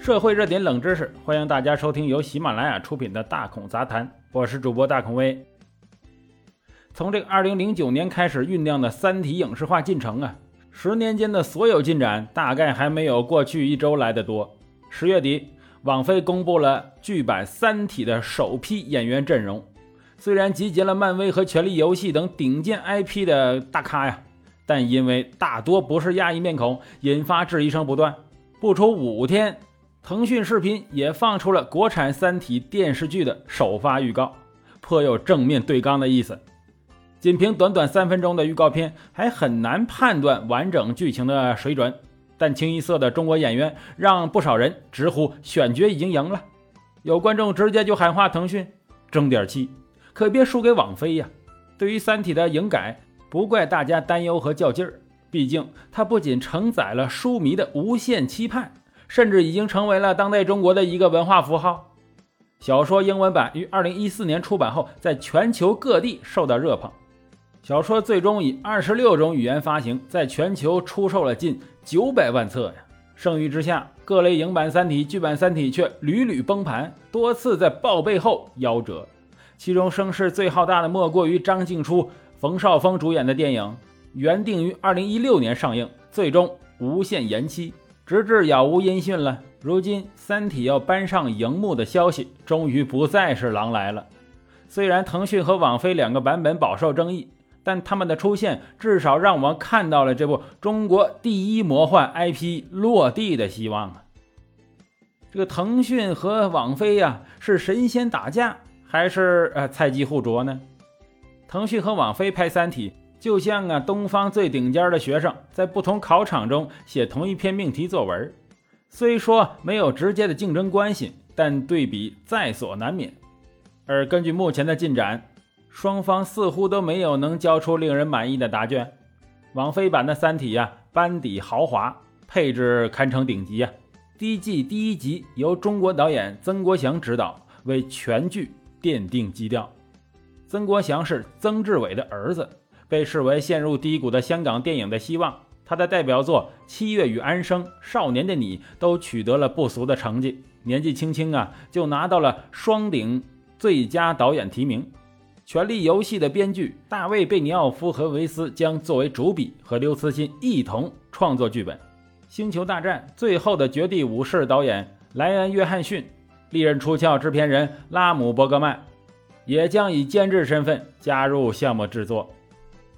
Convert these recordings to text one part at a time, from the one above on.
社会热点冷知识，欢迎大家收听由喜马拉雅出品的《大孔杂谈》，我是主播大孔威。从这个二零零九年开始酝酿的《三体》影视化进程啊，十年间的所有进展大概还没有过去一周来的多。十月底，网飞公布了剧版《三体》的首批演员阵容，虽然集结了漫威和《权力游戏》等顶尖 IP 的大咖呀，但因为大多不是亚裔面孔，引发质疑声不断。不出五天。腾讯视频也放出了国产《三体》电视剧的首发预告，颇有正面对刚的意思。仅凭短短三分钟的预告片，还很难判断完整剧情的水准。但清一色的中国演员，让不少人直呼选角已经赢了。有观众直接就喊话腾讯：争点气，可别输给网飞呀！对于《三体》的影改，不怪大家担忧和较劲儿，毕竟它不仅承载了书迷的无限期盼。甚至已经成为了当代中国的一个文化符号。小说英文版于二零一四年出版后，在全球各地受到热捧。小说最终以二十六种语言发行，在全球出售了近九百万册呀。盛誉之下，各类影版《三体》、剧版《三体》却屡屡崩盘，多次在报备后夭折。其中声势最浩大的，莫过于张静初、冯绍峰主演的电影，原定于二零一六年上映，最终无限延期。直至杳无音讯了。如今，《三体》要搬上荧幕的消息，终于不再是狼来了。虽然腾讯和网飞两个版本饱受争议，但他们的出现至少让我们看到了这部中国第一魔幻 IP 落地的希望啊！这个腾讯和网飞呀，是神仙打架，还是呃菜鸡互啄呢？腾讯和网飞拍《三体》。就像啊，东方最顶尖的学生在不同考场中写同一篇命题作文，虽说没有直接的竞争关系，但对比在所难免。而根据目前的进展，双方似乎都没有能交出令人满意的答卷。网飞版的《三体》呀，班底豪华，配置堪称顶级呀。第一季第一集由中国导演曾国祥执导，为全剧奠定基调。曾国祥是曾志伟的儿子。被视为陷入低谷的香港电影的希望，他的代表作《七月与安生》《少年的你》都取得了不俗的成绩。年纪轻轻啊，就拿到了双顶最佳导演提名。《权力游戏》的编剧大卫·贝尼奥夫和维斯将作为主笔，和刘慈欣一同创作剧本。《星球大战：最后的绝地武士》导演莱恩·约翰逊，历任出鞘制片人拉姆·伯格曼，也将以监制身份加入项目制作。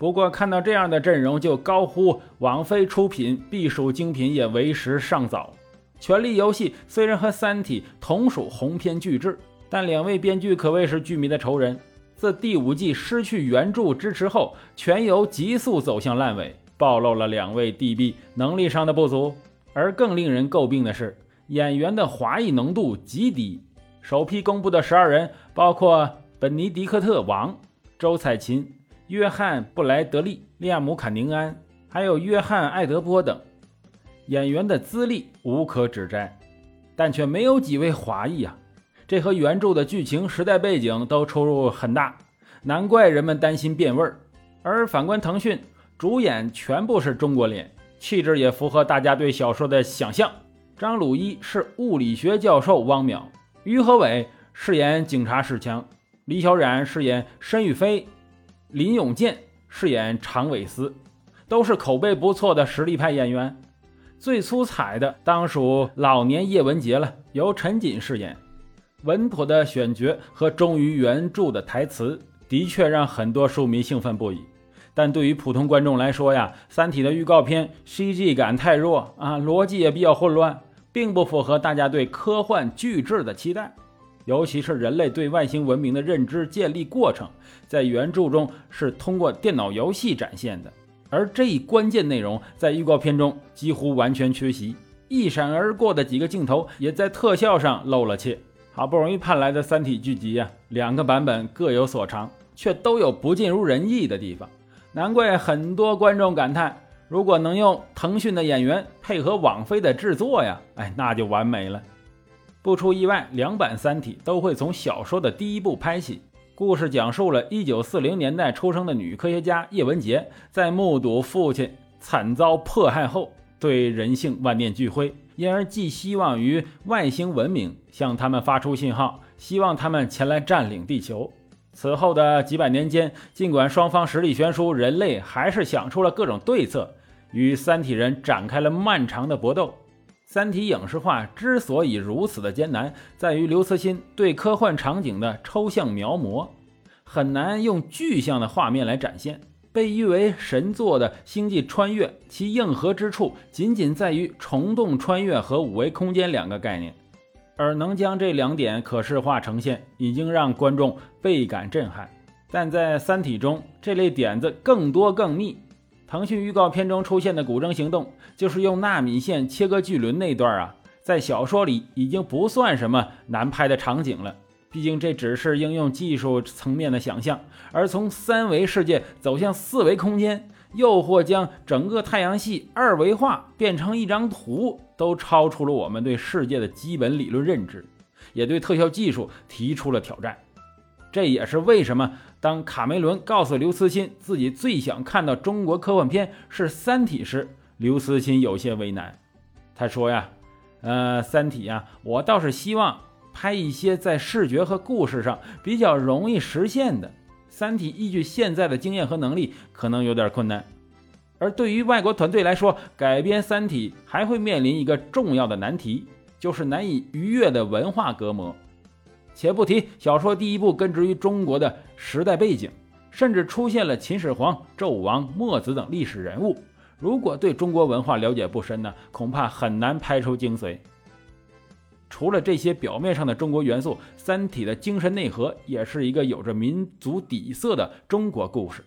不过看到这样的阵容，就高呼网飞出品必属精品也为时尚早。《权力游戏》虽然和《三体》同属鸿篇巨制，但两位编剧可谓是剧迷的仇人。自第五季失去原著支持后，全游急速走向烂尾，暴露了两位 DB 能力上的不足。而更令人诟病的是，演员的华裔浓度极低。首批公布的十二人，包括本尼迪克特·王、周采芹。约翰·布莱德利、利亚姆·坎宁安，还有约翰·艾德波等演员的资历无可指摘，但却没有几位华裔啊！这和原著的剧情、时代背景都出入很大，难怪人们担心变味儿。而反观腾讯，主演全部是中国脸，气质也符合大家对小说的想象。张鲁一是物理学教授汪淼，于和伟饰演警察史强，李小冉饰演申玉飞。林永健饰演常伟思，都是口碑不错的实力派演员。最出彩的当属老年叶文洁了，由陈瑾饰演。稳妥的选角和忠于原著的台词，的确让很多书迷兴奋不已。但对于普通观众来说呀，《三体》的预告片 CG 感太弱啊，逻辑也比较混乱，并不符合大家对科幻巨制的期待。尤其是人类对外星文明的认知建立过程，在原著中是通过电脑游戏展现的，而这一关键内容在预告片中几乎完全缺席，一闪而过的几个镜头也在特效上露了怯。好不容易盼来的三体剧集呀，两个版本各有所长，却都有不尽如人意的地方，难怪很多观众感叹：如果能用腾讯的演员配合网飞的制作呀，哎，那就完美了。不出意外，两版《三体》都会从小说的第一部拍起。故事讲述了1940年代出生的女科学家叶文洁，在目睹父亲惨遭迫害后，对人性万念俱灰，因而寄希望于外星文明向他们发出信号，希望他们前来占领地球。此后的几百年间，尽管双方实力悬殊，人类还是想出了各种对策，与三体人展开了漫长的搏斗。三体影视化之所以如此的艰难，在于刘慈欣对科幻场景的抽象描摹，很难用具象的画面来展现。被誉为神作的《星际穿越》，其硬核之处仅仅在于虫洞穿越和五维空间两个概念，而能将这两点可视化呈现，已经让观众倍感震撼。但在《三体》中，这类点子更多更密。腾讯预告片中出现的古筝行动，就是用纳米线切割巨轮那段啊，在小说里已经不算什么难拍的场景了。毕竟这只是应用技术层面的想象，而从三维世界走向四维空间，又或将整个太阳系二维化变成一张图，都超出了我们对世界的基本理论认知，也对特效技术提出了挑战。这也是为什么。当卡梅伦告诉刘慈欣自己最想看到中国科幻片是《三体》时，刘慈欣有些为难。他说呀：“呃，《三体》呀，我倒是希望拍一些在视觉和故事上比较容易实现的。《三体》依据现在的经验和能力，可能有点困难。而对于外国团队来说，改编《三体》还会面临一个重要的难题，就是难以逾越的文化隔膜。”且不提小说第一部根植于中国的时代背景，甚至出现了秦始皇、纣王、墨子等历史人物。如果对中国文化了解不深呢，恐怕很难拍出精髓。除了这些表面上的中国元素，《三体》的精神内核也是一个有着民族底色的中国故事。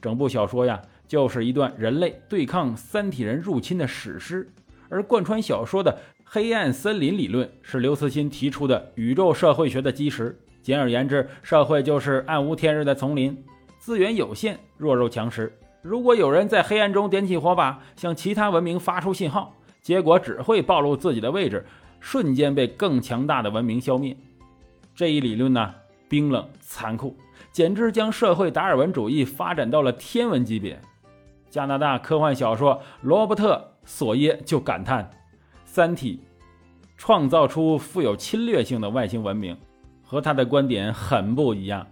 整部小说呀，就是一段人类对抗三体人入侵的史诗，而贯穿小说的。黑暗森林理论是刘慈欣提出的宇宙社会学的基石。简而言之，社会就是暗无天日的丛林，资源有限，弱肉强食。如果有人在黑暗中点起火把，向其他文明发出信号，结果只会暴露自己的位置，瞬间被更强大的文明消灭。这一理论呢，冰冷残酷，简直将社会达尔文主义发展到了天文级别。加拿大科幻小说罗伯特·索耶就感叹。三体创造出富有侵略性的外星文明，和他的观点很不一样。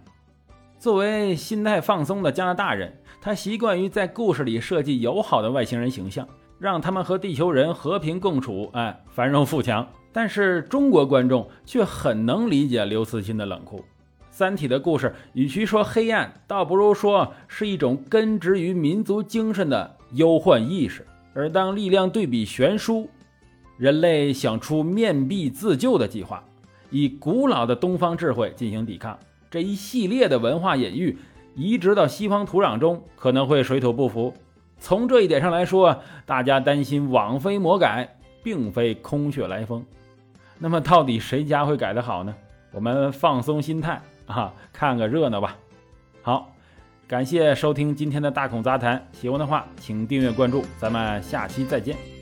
作为心态放松的加拿大人，他习惯于在故事里设计友好的外星人形象，让他们和地球人和平共处，哎，繁荣富强。但是中国观众却很能理解刘慈欣的冷酷。三体的故事与其说黑暗，倒不如说是一种根植于民族精神的忧患意识。而当力量对比悬殊。人类想出面壁自救的计划，以古老的东方智慧进行抵抗。这一系列的文化隐喻移植到西方土壤中，可能会水土不服。从这一点上来说，大家担心网飞魔改，并非空穴来风。那么，到底谁家会改得好呢？我们放松心态啊，看个热闹吧。好，感谢收听今天的大孔杂谈。喜欢的话，请订阅关注。咱们下期再见。